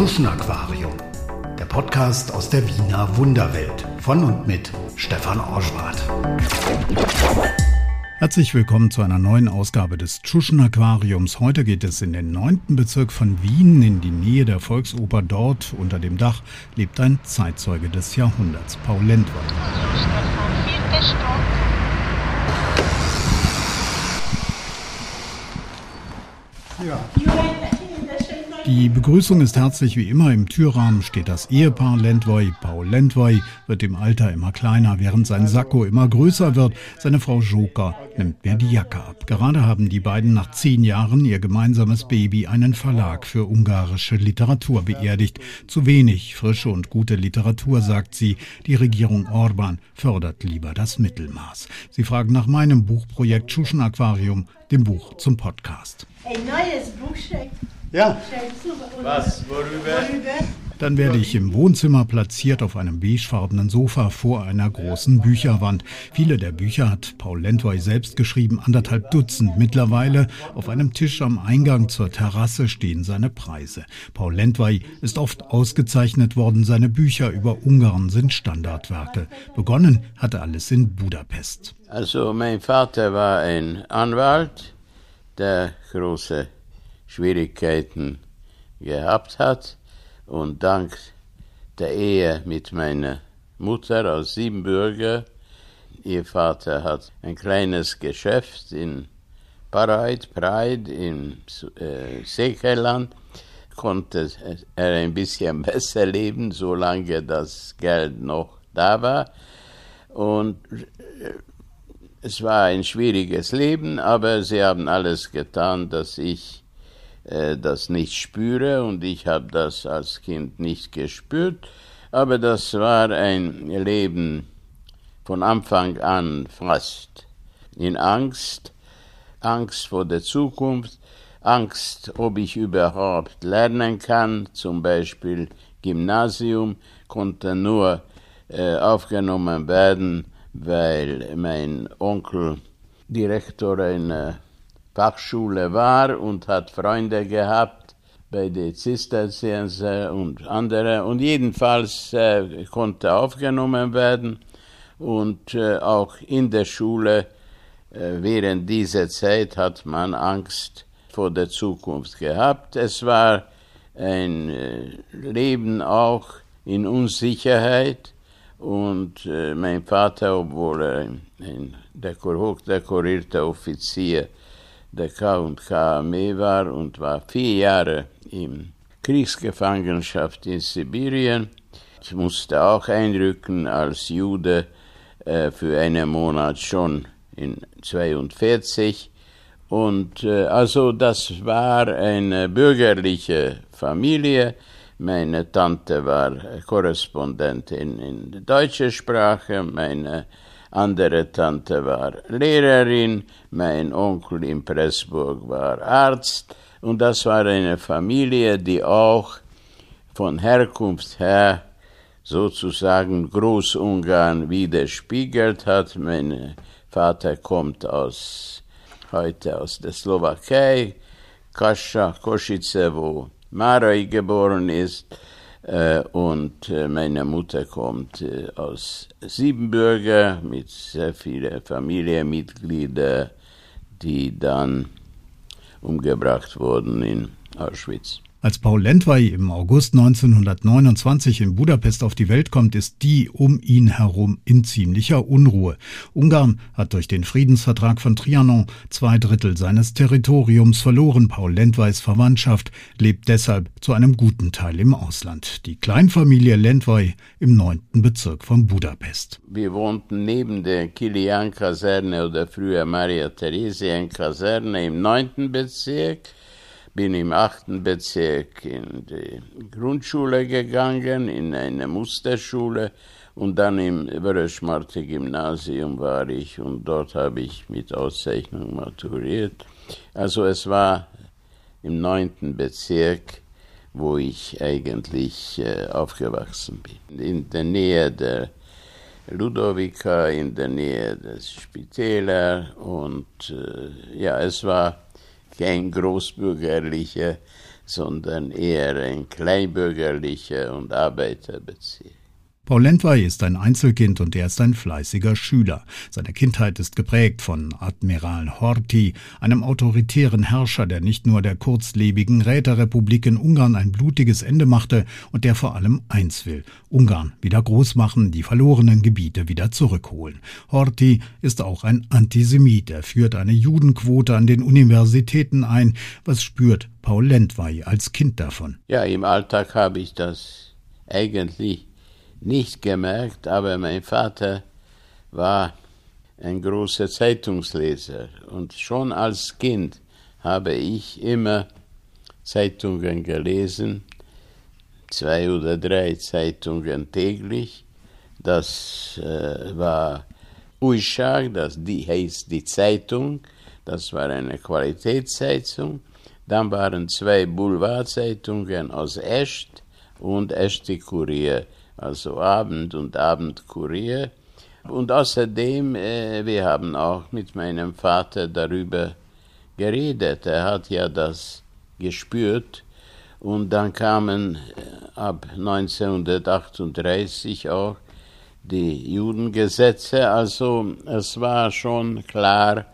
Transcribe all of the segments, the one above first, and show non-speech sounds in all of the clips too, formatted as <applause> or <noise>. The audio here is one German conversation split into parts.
Tschuschen Aquarium, der Podcast aus der Wiener Wunderwelt von und mit Stefan Orschwart. Herzlich willkommen zu einer neuen Ausgabe des Tschuschen Aquariums. Heute geht es in den neunten Bezirk von Wien in die Nähe der Volksoper. Dort unter dem Dach lebt ein Zeitzeuge des Jahrhunderts, Paul Lendwald. Ja. Die Begrüßung ist herzlich wie immer. Im Türrahmen steht das Ehepaar Lendwey. Paul Lendwey wird im Alter immer kleiner, während sein Sakko immer größer wird. Seine Frau Joker nimmt mir die Jacke ab. Gerade haben die beiden nach zehn Jahren ihr gemeinsames Baby einen Verlag für ungarische Literatur beerdigt. Zu wenig frische und gute Literatur, sagt sie. Die Regierung Orban fördert lieber das Mittelmaß. Sie fragen nach meinem Buchprojekt Schuschen Aquarium, dem Buch zum Podcast. Ein neues Buch ja. Was? Worüber? Dann werde ich im Wohnzimmer platziert auf einem beigefarbenen Sofa vor einer großen Bücherwand. Viele der Bücher hat Paul Lentwey selbst geschrieben, anderthalb Dutzend. Mittlerweile auf einem Tisch am Eingang zur Terrasse stehen seine Preise. Paul Lentwey ist oft ausgezeichnet worden. Seine Bücher über Ungarn sind Standardwerke. Begonnen hatte alles in Budapest. Also mein Vater war ein Anwalt, der große Schwierigkeiten gehabt hat und dank der Ehe mit meiner Mutter aus Siebenbürger, ihr Vater hat ein kleines Geschäft in Pareit, Pride in äh, Seekerland, konnte er ein bisschen <laughs> besser leben, solange das Geld noch da war. Und äh, es war ein schwieriges Leben, aber sie haben alles getan, dass ich äh, das nicht spüre und ich habe das als Kind nicht gespürt, aber das war ein Leben von Anfang an fast in Angst, Angst vor der Zukunft, Angst, ob ich überhaupt lernen kann, zum Beispiel Gymnasium konnte nur äh, aufgenommen werden, weil mein Onkel Direktor einer Fachschule war und hat Freunde gehabt bei den Zisterzienser und andere. Und jedenfalls äh, konnte aufgenommen werden. Und äh, auch in der Schule äh, während dieser Zeit hat man Angst vor der Zukunft gehabt. Es war ein äh, Leben auch in Unsicherheit. Und äh, mein Vater, obwohl er ein, hochdekorierter Offizier der K&K Armee war und war vier Jahre in Kriegsgefangenschaft in Sibirien. Ich musste auch einrücken als Jude äh, für einen Monat schon in 42. Und äh, also das war eine bürgerliche Familie. Meine Tante war Korrespondentin in deutscher Sprache, meine andere Tante war Lehrerin, mein Onkel in Pressburg war Arzt und das war eine Familie, die auch von Herkunft her sozusagen Großungarn widerspiegelt hat. Mein Vater kommt aus, heute aus der Slowakei, Kascha, Kosice, wo Maroj geboren ist. Äh, und äh, meine Mutter kommt äh, aus Siebenbürger mit sehr vielen Familienmitgliedern, die dann umgebracht wurden in Auschwitz. Als Paul Lentwey im August 1929 in Budapest auf die Welt kommt, ist die um ihn herum in ziemlicher Unruhe. Ungarn hat durch den Friedensvertrag von Trianon zwei Drittel seines Territoriums verloren. Paul Lentweys Verwandtschaft lebt deshalb zu einem guten Teil im Ausland. Die Kleinfamilie Lentwey im neunten Bezirk von Budapest. Wir wohnten neben der Kilian-Kaserne oder früher Maria-Theresien-Kaserne im neunten Bezirk bin im achten Bezirk in die Grundschule gegangen, in eine Musterschule und dann im Wöröschmarte Gymnasium war ich und dort habe ich mit Auszeichnung maturiert. Also es war im neunten Bezirk, wo ich eigentlich äh, aufgewachsen bin. In der Nähe der Ludovica, in der Nähe des Spitäler und äh, ja, es war kein großbürgerlicher, sondern eher ein kleinbürgerlicher und Arbeiterbezirk. Paul Lentwey ist ein Einzelkind und er ist ein fleißiger Schüler. Seine Kindheit ist geprägt von Admiral Horthy, einem autoritären Herrscher, der nicht nur der kurzlebigen Räterepublik in Ungarn ein blutiges Ende machte und der vor allem eins will, Ungarn wieder groß machen, die verlorenen Gebiete wieder zurückholen. Horthy ist auch ein Antisemit. Er führt eine Judenquote an den Universitäten ein. Was spürt Paul Lentwey als Kind davon? Ja, im Alltag habe ich das eigentlich nicht gemerkt, aber mein Vater war ein großer Zeitungsleser und schon als Kind habe ich immer Zeitungen gelesen, zwei oder drei Zeitungen täglich. Das äh, war Uishag, das die heißt die Zeitung, das war eine Qualitätszeitung. Dann waren zwei Boulevardzeitungen aus Echt und Echte Kurier also Abend und Abendkurier. Und außerdem, äh, wir haben auch mit meinem Vater darüber geredet. Er hat ja das gespürt. Und dann kamen äh, ab 1938 auch die Judengesetze. Also es war schon klar,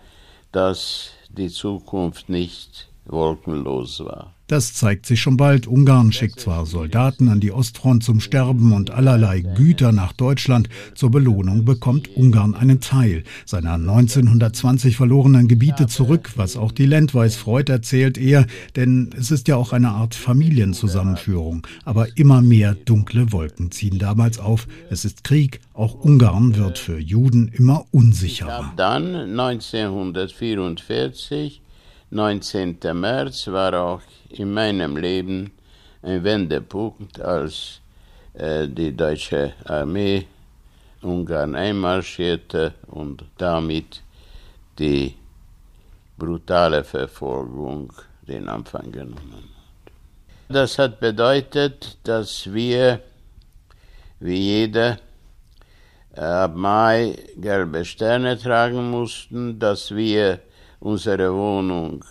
dass die Zukunft nicht wolkenlos war. Das zeigt sich schon bald. Ungarn schickt zwar Soldaten an die Ostfront zum Sterben und allerlei Güter nach Deutschland. Zur Belohnung bekommt Ungarn einen Teil seiner 1920 verlorenen Gebiete zurück, was auch die Landweis freut, erzählt er, denn es ist ja auch eine Art Familienzusammenführung. Aber immer mehr dunkle Wolken ziehen damals auf. Es ist Krieg. Auch Ungarn wird für Juden immer unsicherer. Dann 1944 19. März war auch in meinem Leben ein Wendepunkt, als äh, die deutsche Armee Ungarn einmarschierte und damit die brutale Verfolgung den Anfang genommen hat. Das hat bedeutet, dass wir, wie jeder, ab Mai gelbe Sterne tragen mussten, dass wir unsere Wohnung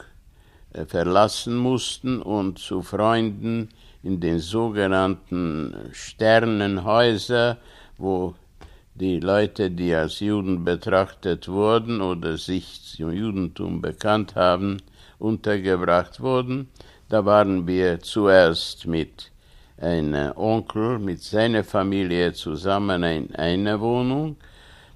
äh, verlassen mussten und zu Freunden in den sogenannten Sternenhäuser, wo die Leute, die als Juden betrachtet wurden oder sich zum Judentum bekannt haben, untergebracht wurden. Da waren wir zuerst mit einem Onkel, mit seiner Familie zusammen in einer Wohnung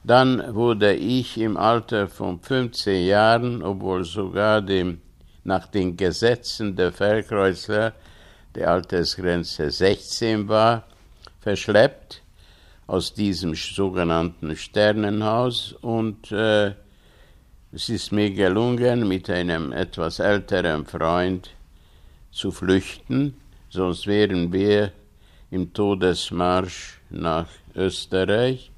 dann wurde ich im Alter von 15 Jahren, obwohl sogar dem, nach den Gesetzen der Verkreuzler die Altersgrenze 16 war, verschleppt aus diesem sogenannten Sternenhaus. Und äh, es ist mir gelungen, mit einem etwas älteren Freund zu flüchten, sonst wären wir im Todesmarsch nach Österreich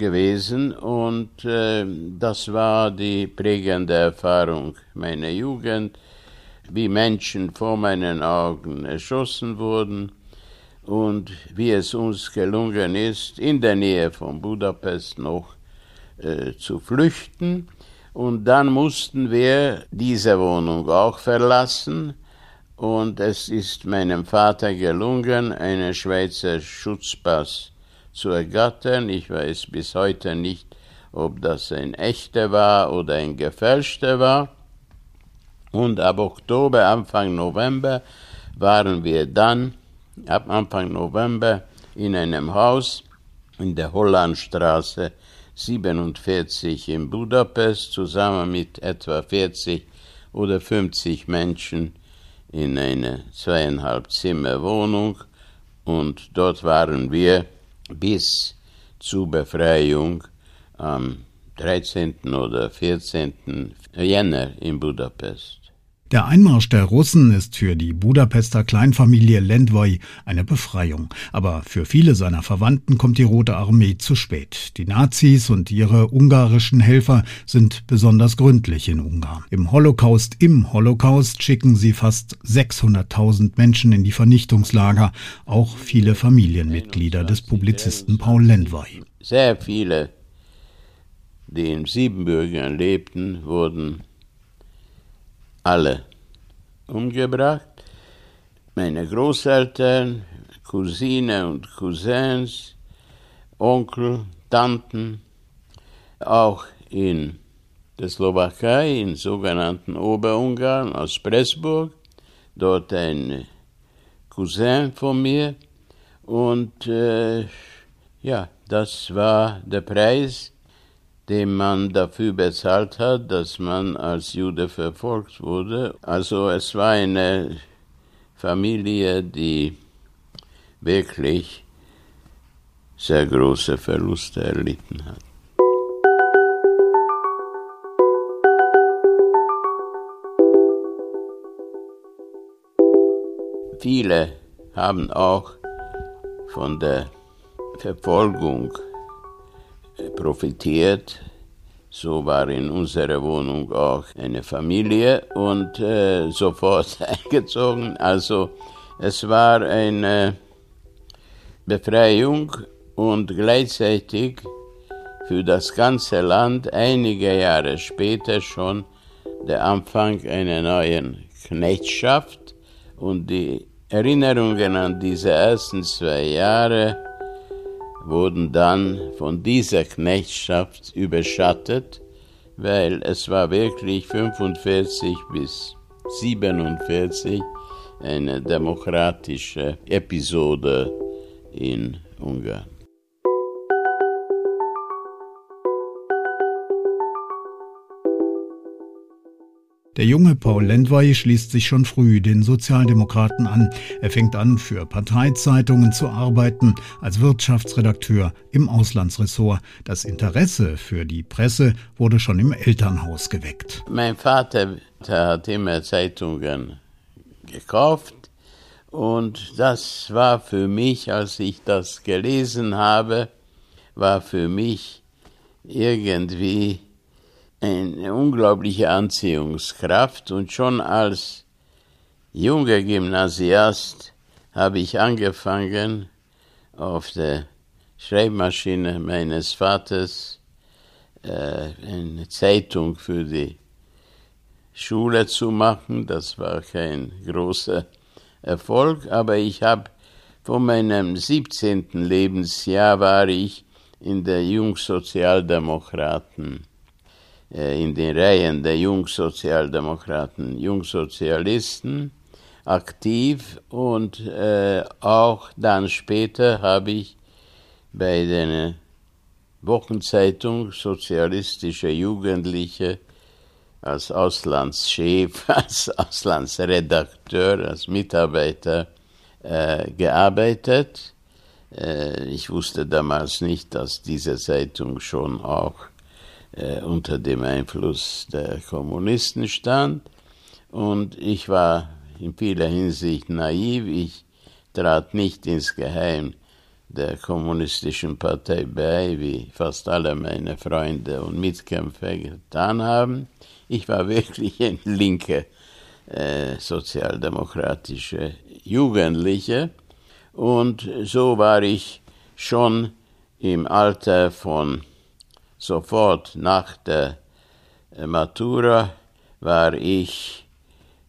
gewesen und äh, das war die prägende Erfahrung meiner Jugend, wie Menschen vor meinen Augen erschossen wurden und wie es uns gelungen ist, in der Nähe von Budapest noch äh, zu flüchten. Und dann mussten wir diese Wohnung auch verlassen. Und es ist meinem Vater gelungen, einen Schweizer Schutzpass zu ergattern. Ich weiß bis heute nicht, ob das ein echter war oder ein gefälschter war. Und ab Oktober, Anfang November waren wir dann, ab Anfang November, in einem Haus in der Hollandstraße 47 in Budapest zusammen mit etwa 40 oder 50 Menschen in einer zweieinhalb Zimmer Wohnung und dort waren wir bis zur Befreiung am 13. oder 14. Jänner in Budapest. Der Einmarsch der Russen ist für die Budapester Kleinfamilie Lendvoy eine Befreiung. Aber für viele seiner Verwandten kommt die Rote Armee zu spät. Die Nazis und ihre ungarischen Helfer sind besonders gründlich in Ungarn. Im Holocaust, im Holocaust schicken sie fast 600.000 Menschen in die Vernichtungslager, auch viele Familienmitglieder des Publizisten Paul Lendvoy. Sehr viele, die in Siebenbürgen lebten, wurden alle umgebracht. Meine Großeltern, Cousine und Cousins, Onkel, Tanten, auch in der Slowakei, in sogenannten Oberungarn aus Pressburg, dort ein Cousin von mir. Und äh, ja, das war der Preis, den man dafür bezahlt hat, dass man als Jude verfolgt wurde. Also es war eine Familie, die wirklich sehr große Verluste erlitten hat. Viele haben auch von der Verfolgung profitiert. So war in unserer Wohnung auch eine Familie und äh, sofort <laughs> eingezogen. Also es war eine Befreiung und gleichzeitig für das ganze Land einige Jahre später schon der Anfang einer neuen Knechtschaft und die Erinnerungen an diese ersten zwei Jahre wurden dann von dieser Knechtschaft überschattet, weil es war wirklich 45 bis 47 eine demokratische Episode in Ungarn. Der junge Paul Lendwey schließt sich schon früh den Sozialdemokraten an. Er fängt an, für Parteizeitungen zu arbeiten, als Wirtschaftsredakteur im Auslandsressort. Das Interesse für die Presse wurde schon im Elternhaus geweckt. Mein Vater hat immer Zeitungen gekauft und das war für mich, als ich das gelesen habe, war für mich irgendwie eine unglaubliche Anziehungskraft und schon als junger Gymnasiast habe ich angefangen, auf der Schreibmaschine meines Vaters äh, eine Zeitung für die Schule zu machen. Das war kein großer Erfolg, aber ich habe von meinem 17. Lebensjahr war ich in der Jungsozialdemokraten in den Reihen der Jungsozialdemokraten, Jungsozialisten aktiv und äh, auch dann später habe ich bei der Wochenzeitung Sozialistische Jugendliche als Auslandschef, <laughs> als Auslandsredakteur, als Mitarbeiter äh, gearbeitet. Äh, ich wusste damals nicht, dass diese Zeitung schon auch äh, unter dem Einfluss der Kommunisten stand. Und ich war in vieler Hinsicht naiv. Ich trat nicht ins Geheim der kommunistischen Partei bei, wie fast alle meine Freunde und Mitkämpfer getan haben. Ich war <laughs> wirklich ein linker äh, sozialdemokratischer Jugendlicher und so war ich schon im Alter von sofort nach der äh, Matura war ich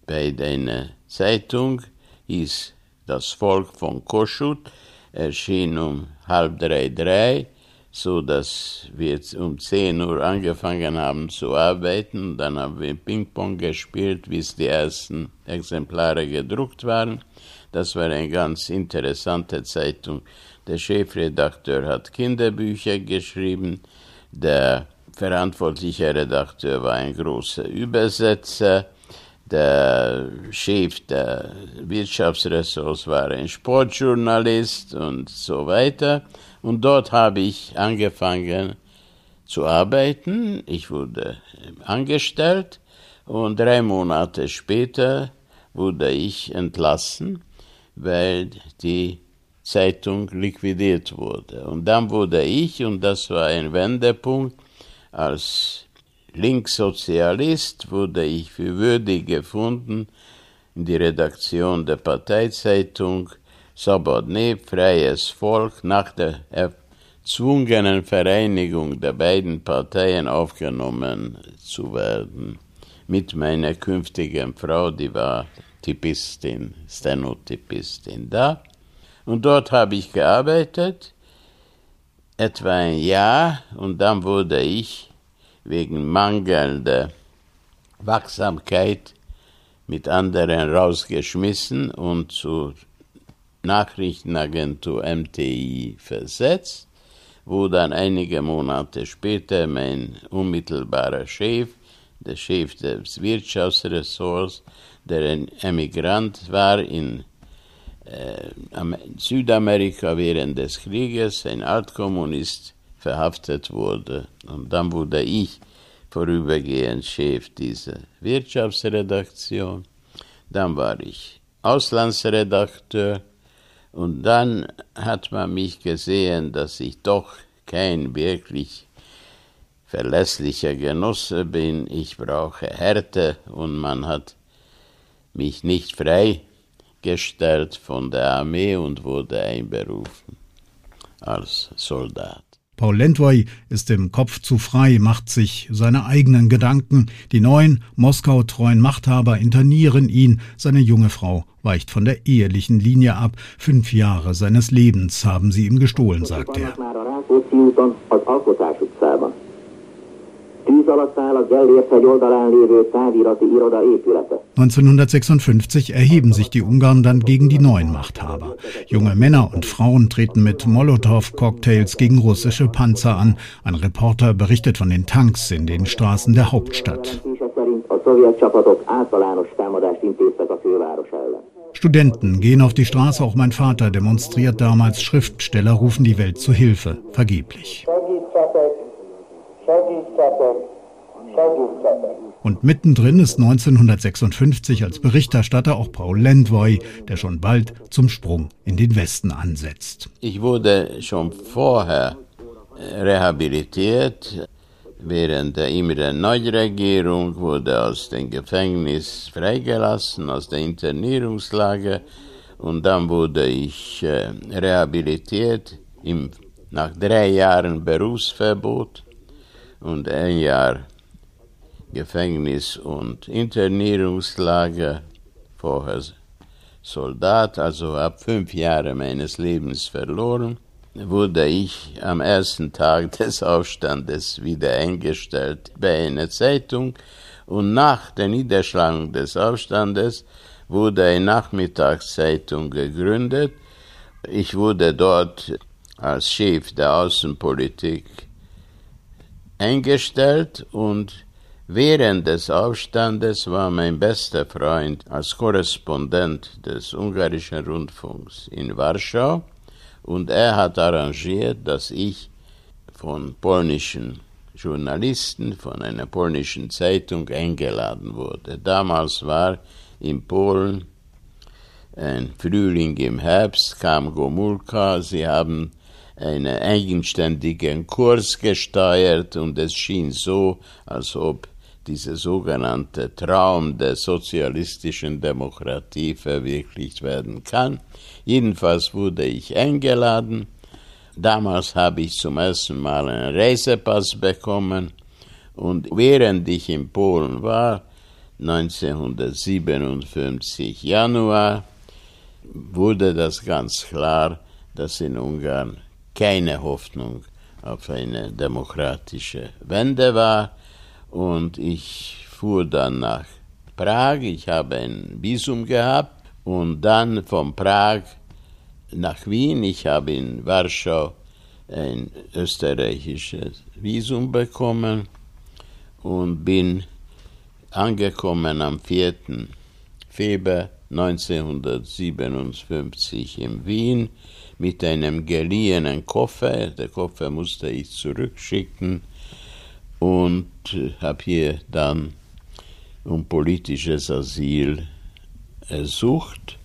bei einer Zeitung, hieß Das Volk von Koschut, erschien um halb drei, drei, so dass wir um zehn Uhr angefangen haben zu arbeiten. Dann haben wir Ping-Pong gespielt, bis die ersten Exemplare gedruckt waren. Das war eine ganz interessante Zeitung. Der Chefredakteur hat Kinderbücher geschrieben. Der verantwortliche Redakteur war ein großer Übersetzer. Der Chef der Wirtschaftsressorts war ein Sportjournalist und so weiter. Und dort habe ich angefangen zu arbeiten. Ich wurde angestellt und drei Monate später wurde ich entlassen, weil die Zeitung liquidiert wurde. Und dann wurde ich, und das war ein Wendepunkt, als Linkssozialist wurde ich für würdig gefunden, in die Redaktion der Parteizeitung Sobodne, Freies Volk, nach der erzwungenen Vereinigung der beiden Parteien aufgenommen zu werden. mit meiner künftigen Frau, die war Typistin, Stenotypistin da. Und dort habe ich gearbeitet, etwa ein Jahr, und dann wurde ich wegen mangelnder Wachsamkeit mit anderen rausgeschmissen und zur Nachrichtenagentur MTI versetzt, wo dann einige Monate später mein unmittelbarer Chef, der Chef des Wirtschaftsressorts, der ein Emigrant war in Südamerika während des Krieges, ein Altkommunist, verhaftet wurde. Und dann wurde ich vorübergehend Chef dieser Wirtschaftsredaktion. Dann war ich Auslandsredakteur und dann hat man mich gesehen, dass ich doch kein wirklich verlässlicher Genosse bin. Ich brauche Härte und man hat mich nicht freigestellt von der Armee und wurde einberufen als Soldat. Paul Lendwey ist im Kopf zu frei, macht sich seine eigenen Gedanken. Die neuen Moskau-treuen Machthaber internieren ihn. Seine junge Frau weicht von der ehelichen Linie ab. Fünf Jahre seines Lebens haben sie ihm gestohlen, sagt er. Tűz alatt áll a Gellért hegy oldalán lévő távirati iroda épülete. 1956 erheben sich die Ungarn dann gegen die neuen Machthaber. Junge Männer und Frauen treten mit Molotow-Cocktails gegen russische Panzer an. Ein Reporter berichtet von den Tanks in den Straßen der Hauptstadt. Studenten gehen auf die Straße, auch mein Vater demonstriert damals. Schriftsteller rufen die Welt zu Hilfe, vergeblich. Und mittendrin ist 1956 als Berichterstatter auch Paul Lendvoy, der schon bald zum Sprung in den Westen ansetzt. Ich wurde schon vorher rehabilitiert. Während der Imre Neu-Regierung wurde aus dem Gefängnis freigelassen, aus der Internierungslage. Und dann wurde ich äh, rehabilitiert im, nach drei Jahren Berufsverbot und ein Jahr Gefängnis und Internierungslager, vorher Soldat, also ab fünf Jahre meines Lebens verloren, wurde ich am ersten Tag <laughs> des Aufstandes wieder eingestellt bei einer Zeitung und nach der Niederschlagung des Aufstandes wurde eine Nachmittagszeitung gegründet. Ich wurde dort als Chef der Außenpolitik eingestellt und während des Aufstandes war mein bester Freund als Korrespondent des ungarischen Rundfunks in Warschau und er hat arrangiert, dass ich von polnischen Journalisten von einer polnischen Zeitung eingeladen wurde. Damals war in Polen ein Frühling im Herbst, kam Gomulka, sie haben einen eigenständigen Kurs gesteuert und es schien so, als ob dieser sogenannte Traum der sozialistischen Demokratie verwirklicht werden kann. Jedenfalls wurde ich eingeladen. Damals habe ich zum ersten Mal einen Reisepass bekommen und während ich in Polen war, 1957 Januar, wurde das ganz klar, dass in Ungarn keine Hoffnung auf eine demokratische Wende war. Und ich fuhr dann nach Prag. Ich habe ein Visum gehabt und dann von Prag nach Wien. Ich habe in Warschau ein österreichisches Visum bekommen und bin angekommen am 4. Februar 1957 in Wien mit einem geliehenen Koffer. Der Koffer musste ich zurückschicken und habe hier dann um politisches Asyl ersucht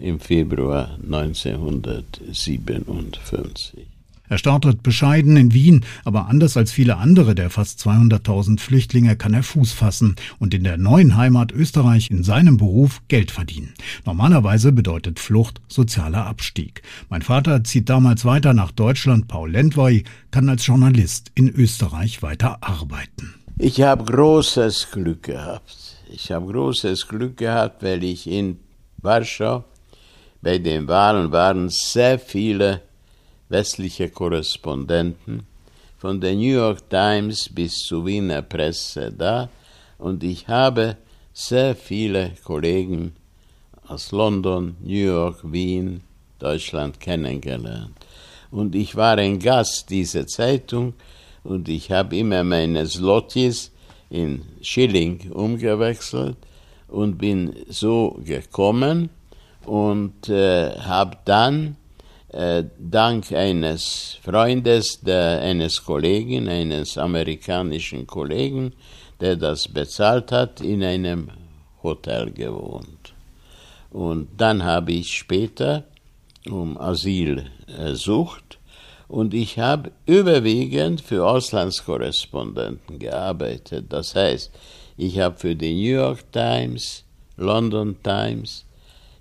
im Februar 1957. Er startet bescheiden in Wien, aber anders als viele andere der fast 200.000 Flüchtlinge kann er Fuß fassen und in der neuen Heimat Österreich in seinem Beruf Geld verdienen. Normalerweise bedeutet Flucht sozialer Abstieg. Mein Vater zieht damals weiter nach Deutschland. Paul Lendwey kann als Journalist in Österreich weiter arbeiten. Ich habe großes Glück gehabt. Ich habe großes Glück gehabt, weil ich in Warschau bei den Wahlen waren sehr viele westliche Korrespondenten von der New York Times bis zur Wiener Presse da und ich habe sehr viele Kollegen aus London, New York, Wien, Deutschland kennengelernt. Und ich war ein Gast dieser Zeitung und ich habe immer meine Slotjes in Schilling umgewechselt und bin so gekommen und äh, habe dann äh, dank eines Freundes, der, eines Kollegen, eines amerikanischen Kollegen, der das bezahlt hat, in einem Hotel gewohnt. Und dann habe ich später um Asyl ersucht und ich habe überwiegend für Auslandskorrespondenten gearbeitet. Das heißt, ich habe für die New York Times, London Times,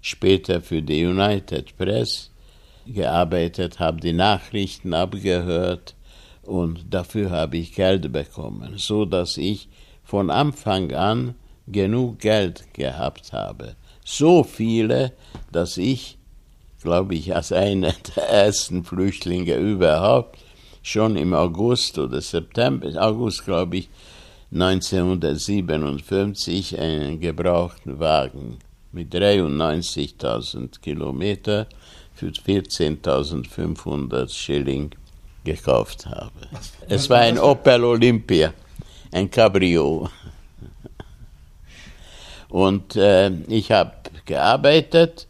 später für die United Press gearbeitet, habe die Nachrichten abgehört und dafür habe ich Geld bekommen, so dass ich von Anfang an genug Geld gehabt habe. So viele, dass ich glaube ich, als einer <laughs> der ersten Flüchtlinge überhaupt, schon im August oder September, August glaube ich, 1957 einen gebrauchten Wagen mit 93.000 Kilometer für 14.500 Schilling gekauft habe. Es war ein Opel Olympia, ein Cabrio. Und äh, ich habe gearbeitet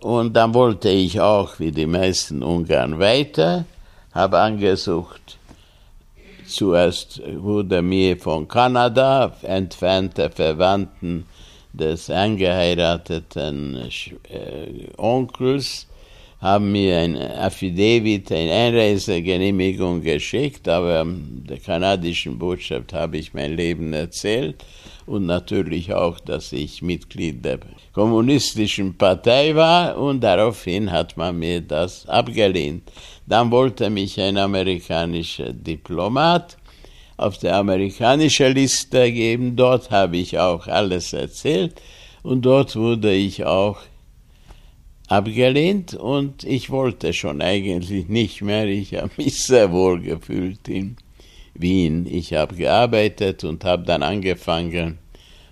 und dann wollte ich auch, wie die meisten Ungarn, weiter, habe angesucht. Zuerst wurde mir von Kanada entfernte Verwandten des angeheirateten äh, Onkels haben mir ein Affidavit, eine Einreisegenehmigung geschickt, aber der kanadischen Botschaft habe ich mein Leben erzählt und natürlich auch, dass ich Mitglied der kommunistischen Partei war und daraufhin hat man mir das abgelehnt. Dann wollte mich ein amerikanischer Diplomat auf der amerikanischen Liste geben. Dort habe ich auch alles erzählt und dort wurde ich auch abgelehnt und ich wollte schon eigentlich nicht mehr. Ich habe mich sehr wohl gefühlt in Wien. Ich habe gearbeitet und habe dann angefangen,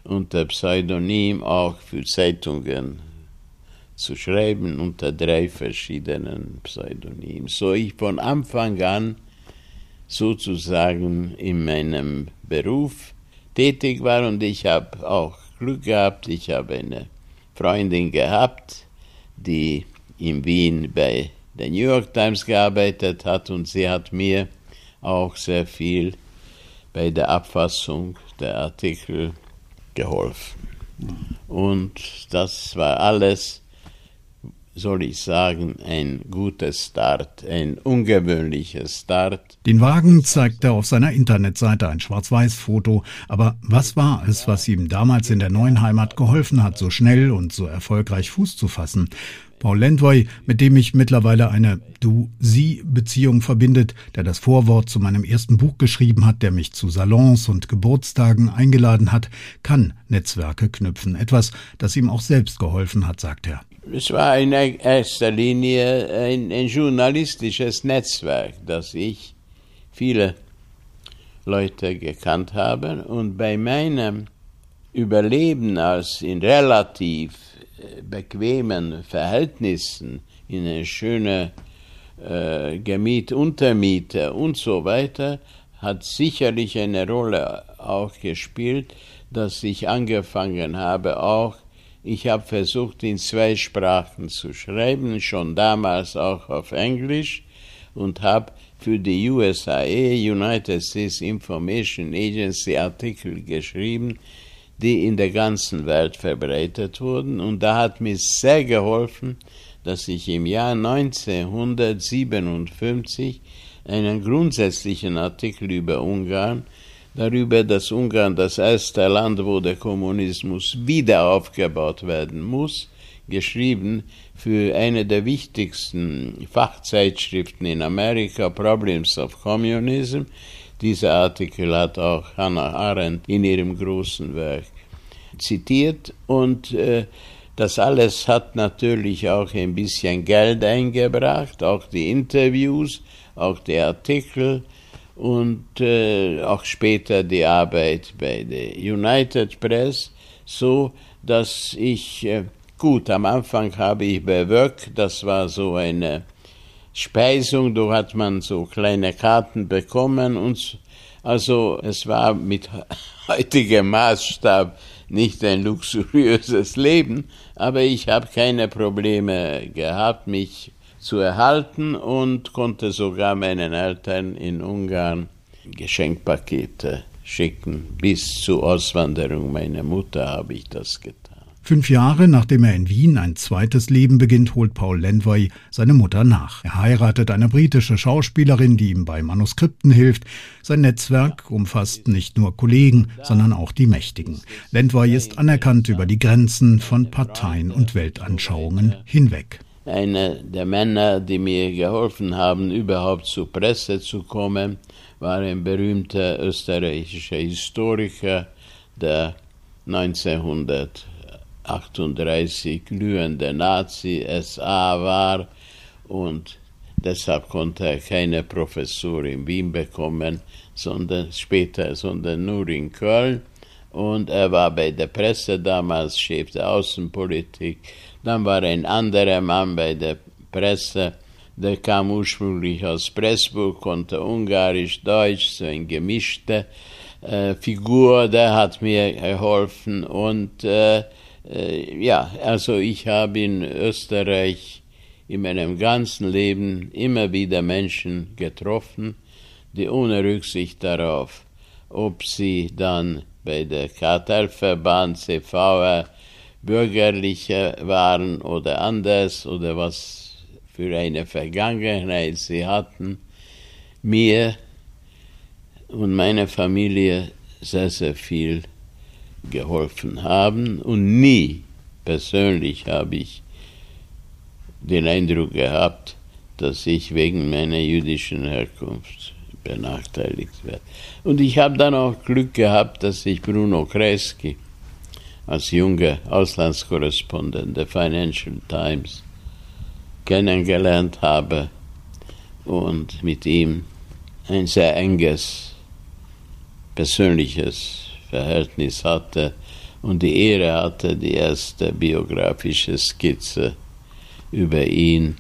unter Pseudonym auch für Zeitungen zu schreiben, unter drei verschiedenen Pseudonymen. So ich von Anfang an sozusagen in meinem Beruf tätig war und ich habe auch Glück gehabt. Ich habe eine Freundin gehabt, die in Wien bei der New York Times gearbeitet hat und sie hat mir auch sehr viel bei der Abfassung der Artikel geholfen. Und das war alles, soll ich sagen, ein guter Start, ein ungewöhnlicher Start. Den Wagen zeigt er auf seiner Internetseite, ein Schwarz-Weiß-Foto. Aber was war es, was ihm damals in der neuen Heimat geholfen hat, so schnell und so erfolgreich Fuß zu fassen? Paul Lendwey, mit dem mich mittlerweile eine Du-Sie-Beziehung verbindet, der das Vorwort zu meinem ersten Buch geschrieben hat, der mich zu Salons und Geburtstagen eingeladen hat, kann Netzwerke knüpfen. Etwas, das ihm auch selbst geholfen hat, sagt er. Es war in erster Linie ein, ein journalistisches Netzwerk, das ich viele Leute gekannt habe und bei meinem Überleben als in relativ bequemen Verhältnissen, in eine schöne äh, Gemiet, Untermiete und so weiter, hat sicherlich eine Rolle auch gespielt, dass ich angefangen habe, auch ich habe versucht, in zwei Sprachen zu schreiben, schon damals auch auf Englisch und habe für die USAA, United States Information Agency, Artikel geschrieben, die in der ganzen Welt verbreitet wurden. Und da hat mir sehr geholfen, dass ich im Jahr 1957 einen grundsätzlichen Artikel über Ungarn, darüber, dass Ungarn das erste Land, wo der Kommunismus wieder aufgebaut werden muss, geschrieben für eine der wichtigsten Fachzeitschriften in Amerika, Problems of Communism, Dieser Artikel hat auch Hannah Arendt in ihrem großen Werk zitiert und äh, das alles hat natürlich auch ein bisschen Geld eingebracht, auch die Interviews, auch die Artikel und äh, auch später die Arbeit bei der United Press, so dass ich äh, gut am Anfang habe ich bei Work, das war so eine Speisung, da hat man so kleine Karten bekommen und also es war mit <laughs> heutigem Maßstab nicht ein luxuriöses Leben, aber ich habe keine Probleme gehabt, mich zu erhalten und konnte sogar meinen Eltern in Ungarn Geschenkpakete schicken. Bis zur Auswanderung meiner Mutter habe ich das getan. Fünf Jahre nachdem er in Wien ein zweites Leben beginnt, holt Paul Lenvoy seine Mutter nach. Er heiratet eine britische Schauspielerin, die ihm bei Manuskripten hilft. Sein Netzwerk umfasst nicht nur Kollegen, sondern auch die Mächtigen. Lenvoy ist anerkannt über die Grenzen von Parteien und Weltanschauungen hinweg. Einer der Männer, die mir geholfen haben, überhaupt zur Presse zu kommen, war ein berühmter österreichischer Historiker, der 1900 38 glühende Nazi-SA war und deshalb konnte er keine Professur in Wien bekommen, sondern später, sondern nur in Köln. Und er war bei der Presse damals Chef der Außenpolitik. Dann war ein anderer Mann bei der Presse, der kam ursprünglich aus Pressburg, konnte Ungarisch, Deutsch, so eine gemischte äh, Figur, der hat mir geholfen und äh, äh, ja, also ich habe in Österreich in meinem ganzen Leben immer wieder Menschen getroffen, die ohne Rücksicht darauf, ob sie dann bei der Kartellverband CVR bürgerlicher waren oder anders oder was für eine Vergangenheit sie hatten, mir und meiner Familie sehr, sehr viel geholfen haben und nie persönlich habe ich den Eindruck gehabt, dass ich wegen meiner jüdischen Herkunft benachteiligt werde. Und ich habe dann auch Glück gehabt, dass ich Bruno Kreisky als junger Auslandskorrespondent der Financial Times kennengelernt habe und mit ihm ein sehr enges persönliches Verhältnis hatte und die Ehre hatte, die erste biografische Skizze über ihn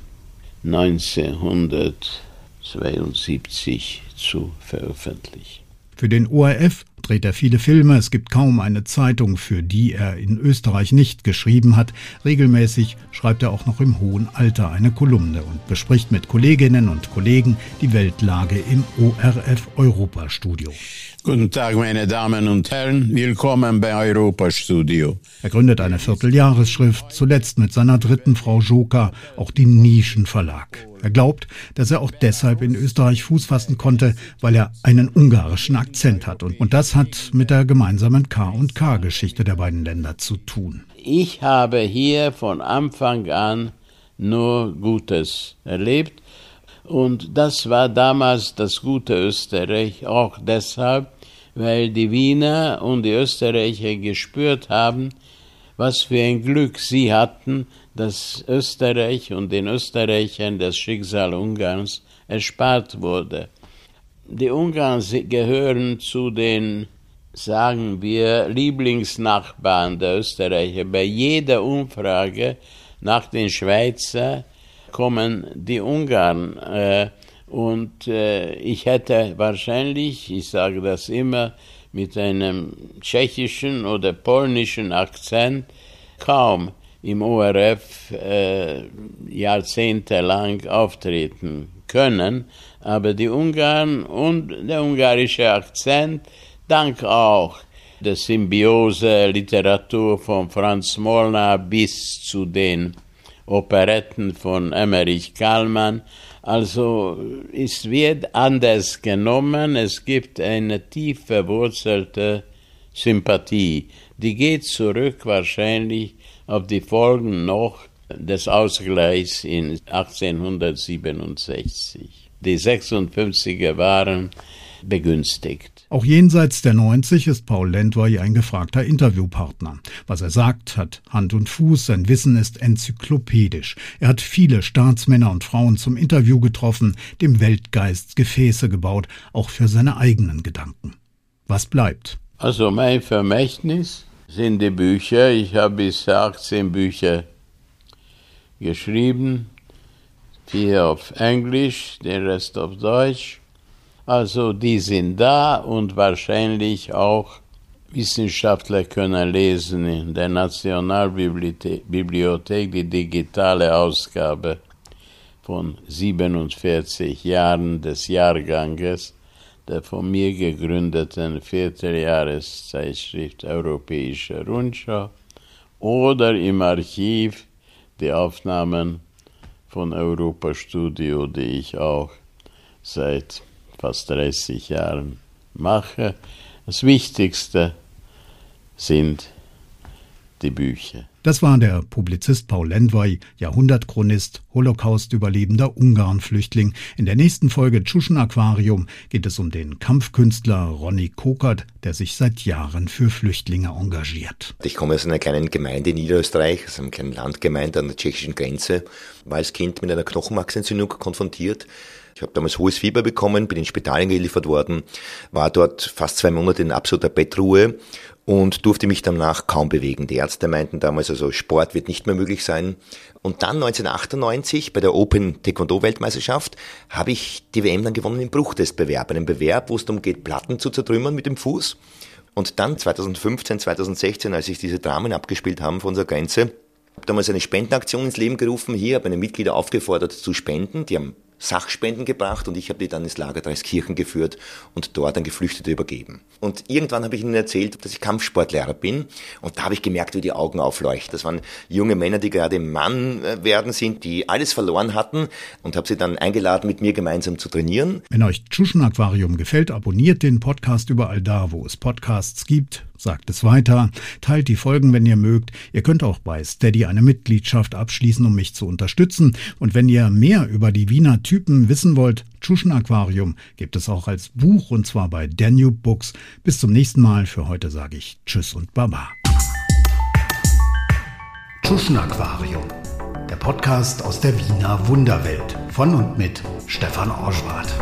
1972 zu veröffentlichen. Für den ORF dreht er viele Filme, es gibt kaum eine Zeitung, für die er in Österreich nicht geschrieben hat. Regelmäßig schreibt er auch noch im hohen Alter eine Kolumne und bespricht mit Kolleginnen und Kollegen die Weltlage im ORF Europastudio. Guten Tag, meine Damen und Herren. Willkommen bei Europa Studio. Er gründet eine Vierteljahresschrift, zuletzt mit seiner dritten Frau Joka, auch den Nischenverlag. Er glaubt, dass er auch deshalb in Österreich Fuß fassen konnte, weil er einen ungarischen Akzent hat. Und, und das hat mit der gemeinsamen K- und K-Geschichte der beiden Länder zu tun. Ich habe hier von Anfang an nur Gutes erlebt. Und das war damals das gute Österreich, auch deshalb, weil die Wiener und die Österreicher gespürt haben, was für ein Glück sie hatten, dass Österreich und den Österreichern das Schicksal Ungarns erspart wurde. Die Ungarn gehören zu den, sagen wir, Lieblingsnachbarn der Österreicher. Bei jeder Umfrage nach den Schweizer kommen die Ungarn. Äh, und äh, ich hätte wahrscheinlich, ich sage das immer, mit einem tschechischen oder polnischen Akzent kaum im ORF äh, jahrzehntelang auftreten können. Aber die Ungarn und der ungarische Akzent, dank auch der Symbiose Literatur von Franz Molnar bis zu den Operetten von Emmerich Kallmann, also es wird anders genommen, es gibt eine tief verwurzelte Sympathie, die geht zurück wahrscheinlich auf die Folgen noch des Ausgleichs in 1867. Die 56er waren begünstigt. Auch jenseits der 90 ist Paul Lendwey ein gefragter Interviewpartner. Was er sagt, hat Hand und Fuß, sein Wissen ist enzyklopädisch. Er hat viele Staatsmänner und Frauen zum Interview getroffen, dem Weltgeist Gefäße gebaut, auch für seine eigenen Gedanken. Was bleibt? Also mein Vermächtnis sind die Bücher. Ich habe bisher 18 Bücher geschrieben, vier auf Englisch, den Rest auf Deutsch. Also die sind da und wahrscheinlich auch Wissenschaftler können lesen in der Nationalbibliothek die digitale Ausgabe von 47 Jahren des Jahrganges der von mir gegründeten Vierteljahreszeitschrift Europäische Rundschau oder im Archiv die Aufnahmen von Europa Studio, die ich auch seit fast 30 Jahren mache. Das Wichtigste sind die Bücher. Das war der Publizist Paul Lendwey, Jahrhundertchronist, Holocaust-Überlebender Ungarn-Flüchtling. In der nächsten Folge Tschuschen Aquarium geht es um den Kampfkünstler Ronny Kokert, der sich seit Jahren für Flüchtlinge engagiert. Ich komme aus einer kleinen Gemeinde in Niederösterreich, aus einem kleinen Landgemeinde an der tschechischen Grenze, war als Kind mit einer Knochenmarksentzündung konfrontiert. Ich habe damals hohes Fieber bekommen, bin ins Spital eingeliefert worden, war dort fast zwei Monate in absoluter Bettruhe und durfte mich danach kaum bewegen. Die Ärzte meinten damals, also Sport wird nicht mehr möglich sein. Und dann 1998 bei der Open Taekwondo Weltmeisterschaft habe ich die WM dann gewonnen im Bruchtestbewerb, einem Bewerb, wo es darum geht, Platten zu zertrümmern mit dem Fuß. Und dann 2015, 2016, als sich diese Dramen abgespielt haben von unserer Grenze, habe damals eine Spendenaktion ins Leben gerufen. Hier habe meine Mitglieder aufgefordert zu spenden. Die haben Sachspenden gebracht und ich habe die dann ins Lager Dreiskirchen geführt und dort an Geflüchtete übergeben. Und irgendwann habe ich ihnen erzählt, dass ich Kampfsportlehrer bin und da habe ich gemerkt, wie die Augen aufleuchten. Das waren junge Männer, die gerade Mann äh, werden sind, die alles verloren hatten und habe sie dann eingeladen, mit mir gemeinsam zu trainieren. Wenn euch Tschuschen Aquarium gefällt, abonniert den Podcast überall da, wo es Podcasts gibt sagt es weiter, teilt die Folgen, wenn ihr mögt. Ihr könnt auch bei Steady eine Mitgliedschaft abschließen, um mich zu unterstützen. Und wenn ihr mehr über die Wiener Typen wissen wollt, Tschuschen Aquarium gibt es auch als Buch und zwar bei Danube Books. Bis zum nächsten Mal. Für heute sage ich Tschüss und Baba. Tschuschen Aquarium. Der Podcast aus der Wiener Wunderwelt von und mit Stefan Orschwart.